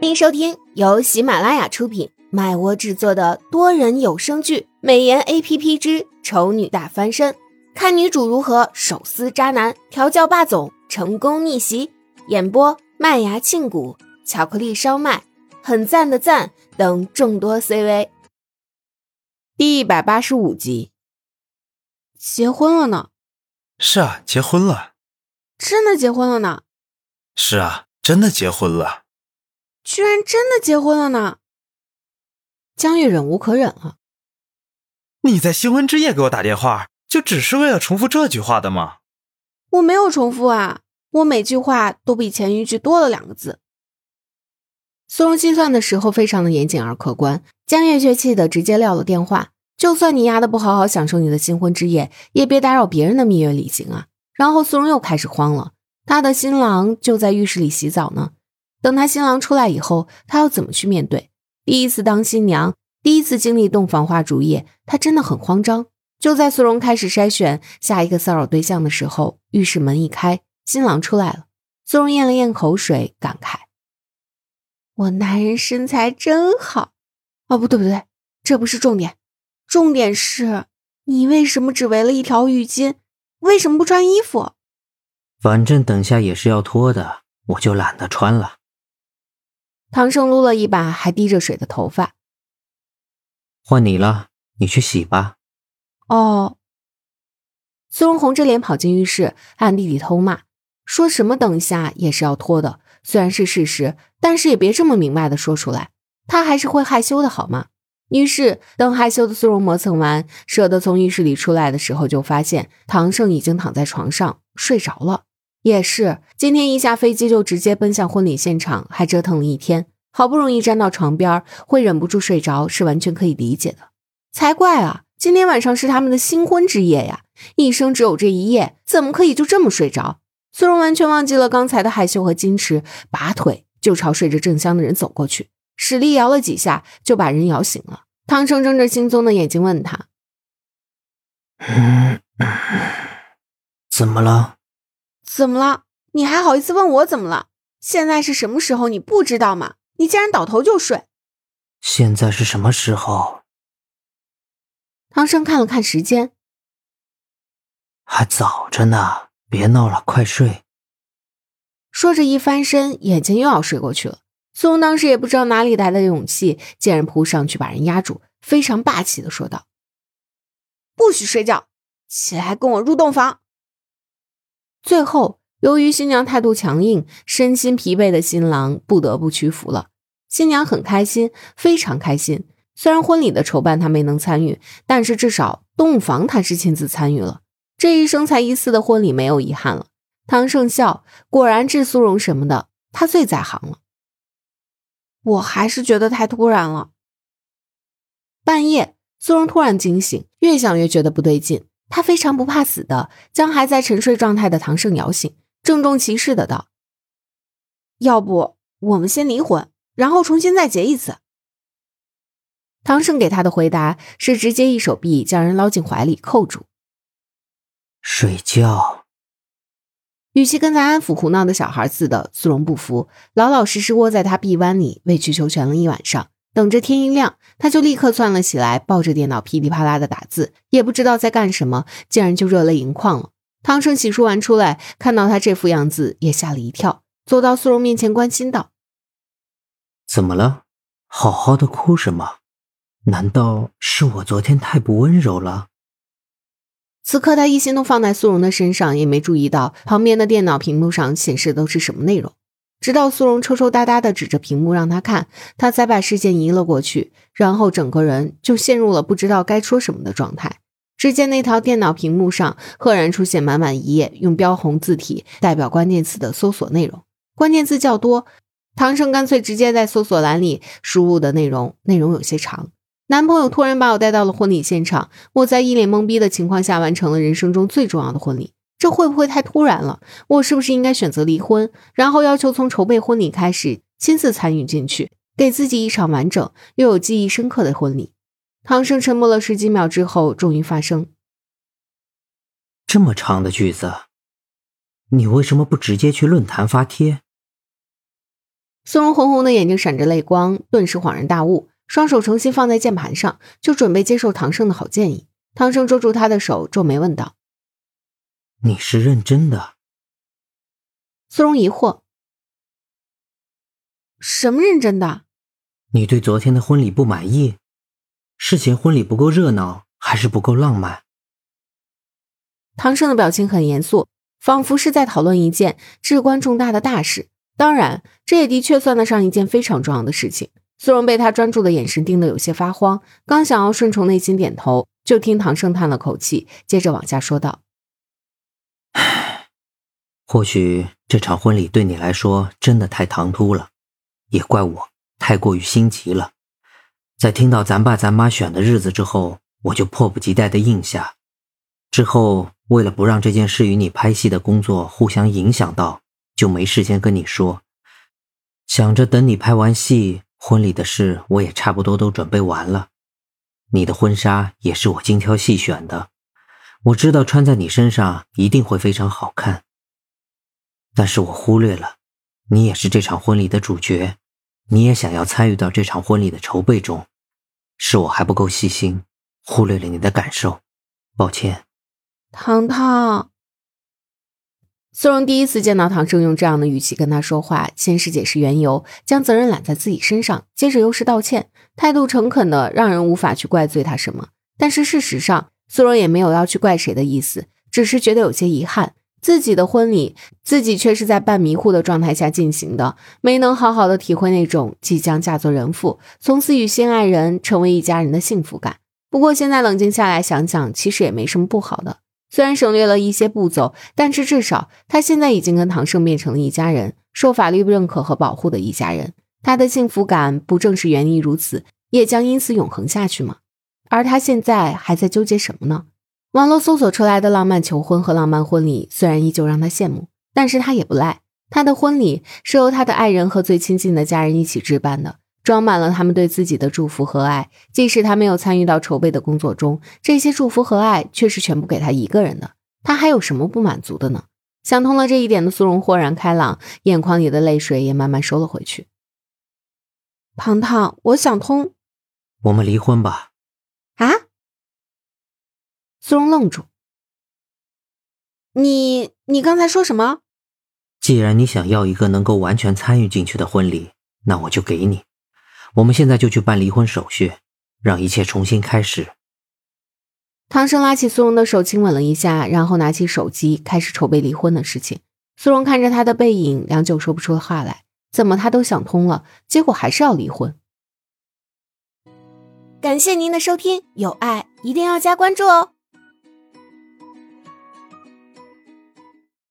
欢迎收听由喜马拉雅出品、麦窝制作的多人有声剧《美颜 A P P 之丑女大翻身》，看女主如何手撕渣男、调教霸总、成功逆袭。演播：麦芽庆谷、巧克力烧麦、很赞的赞等众多 C V。第一百八十五集，结婚了呢？是啊，结婚了。真的结婚了呢？是啊，真的结婚了。居然真的结婚了呢！江月忍无可忍了。你在新婚之夜给我打电话，就只是为了重复这句话的吗？我没有重复啊，我每句话都比前一句多了两个字。苏荣计算的时候非常的严谨而客观，江月却气得直接撂了电话。就算你丫的不好好享受你的新婚之夜，也别打扰别人的蜜月旅行啊！然后苏荣又开始慌了，他的新郎就在浴室里洗澡呢。等他新郎出来以后，他要怎么去面对？第一次当新娘，第一次经历洞房花烛夜，他真的很慌张。就在苏荣开始筛选下一个骚扰对象的时候，浴室门一开，新郎出来了。苏荣咽了咽口水，感慨：“我男人身材真好。”哦，不对不对，这不是重点，重点是你为什么只围了一条浴巾？为什么不穿衣服？反正等下也是要脱的，我就懒得穿了。唐盛撸了一把还滴着水的头发，换你了，你去洗吧。哦。苏荣红着脸跑进浴室，暗地里偷骂，说什么等下也是要脱的，虽然是事实，但是也别这么明白的说出来，他还是会害羞的好吗？于是等害羞的苏荣磨蹭完，舍得从浴室里出来的时候，就发现唐盛已经躺在床上睡着了。也是，今天一下飞机就直接奔向婚礼现场，还折腾了一天，好不容易站到床边，会忍不住睡着是完全可以理解的。才怪啊！今天晚上是他们的新婚之夜呀，一生只有这一夜，怎么可以就这么睡着？苏荣完全忘记了刚才的害羞和矜持，拔腿就朝睡着正香的人走过去，使力摇了几下，就把人摇醒了。唐生睁着惺忪的眼睛问他：“嗯，怎么了？”怎么了？你还好意思问我怎么了？现在是什么时候？你不知道吗？你竟然倒头就睡！现在是什么时候？唐生看了看时间，还早着呢，别闹了，快睡。说着一翻身，眼睛又要睡过去了。苏荣当时也不知道哪里来的勇气，竟然扑上去把人压住，非常霸气的说道：“不许睡觉，起来跟我入洞房。”最后，由于新娘态度强硬，身心疲惫的新郎不得不屈服了。新娘很开心，非常开心。虽然婚礼的筹办她没能参与，但是至少洞房她是亲自参与了。这一生才一次的婚礼没有遗憾了。唐盛笑，果然治苏荣什么的，他最在行了。我还是觉得太突然了。半夜，苏荣突然惊醒，越想越觉得不对劲。他非常不怕死的，将还在沉睡状态的唐盛摇醒，郑重其事的道：“要不我们先离婚，然后重新再结一次。”唐盛给他的回答是直接一手臂将人捞进怀里扣住，睡觉，与其跟在安抚胡闹的小孩似的。苏荣不服，老老实实窝在他臂弯里委曲求全了一晚上。等着天一亮，他就立刻窜了起来，抱着电脑噼里啪啦的打字，也不知道在干什么，竟然就热泪盈眶了。汤生洗漱完出来，看到他这副样子，也吓了一跳，走到苏荣面前，关心道：“怎么了？好好的哭什么？难道是我昨天太不温柔了？”此刻他一心都放在苏荣的身上，也没注意到旁边的电脑屏幕上显示的都是什么内容。直到苏荣抽抽搭搭的指着屏幕让他看，他才把视线移了过去，然后整个人就陷入了不知道该说什么的状态。只见那条电脑屏幕上赫然出现满满一页用标红字体代表关键词的搜索内容，关键字较多。唐盛干脆直接在搜索栏里输入的内容，内容有些长。男朋友突然把我带到了婚礼现场，我在一脸懵逼的情况下完成了人生中最重要的婚礼。这会不会太突然了？我是不是应该选择离婚，然后要求从筹备婚礼开始亲自参与进去，给自己一场完整又有记忆深刻的婚礼？唐生沉默了十几秒之后，终于发声：“这么长的句子，你为什么不直接去论坛发帖？”苏荣红红的眼睛闪着泪光，顿时恍然大悟，双手重新放在键盘上，就准备接受唐胜的好建议。唐胜捉住他的手，皱眉问道：“你是认真的？”苏荣疑惑：“什么认真的？你对昨天的婚礼不满意？是嫌婚礼不够热闹，还是不够浪漫？”唐胜的表情很严肃，仿佛是在讨论一件至关重大的大事。当然，这也的确算得上一件非常重要的事情。苏荣被他专注的眼神盯得有些发慌，刚想要顺从内心点头，就听唐胜叹了口气，接着往下说道：“唉，或许这场婚礼对你来说真的太唐突了，也怪我太过于心急了。在听到咱爸咱妈选的日子之后，我就迫不及待的应下。之后，为了不让这件事与你拍戏的工作互相影响到。”就没时间跟你说，想着等你拍完戏，婚礼的事我也差不多都准备完了。你的婚纱也是我精挑细选的，我知道穿在你身上一定会非常好看。但是我忽略了，你也是这场婚礼的主角，你也想要参与到这场婚礼的筹备中，是我还不够细心，忽略了你的感受，抱歉，糖糖。苏荣第一次见到唐胜用这样的语气跟他说话，先是解释缘由，将责任揽在自己身上，接着又是道歉，态度诚恳的让人无法去怪罪他什么。但是事实上，苏荣也没有要去怪谁的意思，只是觉得有些遗憾，自己的婚礼自己却是在半迷糊的状态下进行的，没能好好的体会那种即将嫁作人妇，从此与心爱人成为一家人的幸福感。不过现在冷静下来想想，其实也没什么不好的。虽然省略了一些步骤，但是至少他现在已经跟唐胜变成了一家人，受法律认可和保护的一家人。他的幸福感不正是源于如此，也将因此永恒下去吗？而他现在还在纠结什么呢？网络搜索出来的浪漫求婚和浪漫婚礼，虽然依旧让他羡慕，但是他也不赖。他的婚礼是由他的爱人和最亲近的家人一起置办的。装满了他们对自己的祝福和爱，即使他没有参与到筹备的工作中，这些祝福和爱却是全部给他一个人的。他还有什么不满足的呢？想通了这一点的苏荣豁然开朗，眼眶里的泪水也慢慢收了回去。糖糖，我想通，我们离婚吧。啊？苏荣愣住。你你刚才说什么？既然你想要一个能够完全参与进去的婚礼，那我就给你。我们现在就去办离婚手续，让一切重新开始。唐生拉起苏荣的手，亲吻了一下，然后拿起手机开始筹备离婚的事情。苏荣看着他的背影，良久说不出话来。怎么他都想通了，结果还是要离婚。感谢您的收听，有爱一定要加关注哦。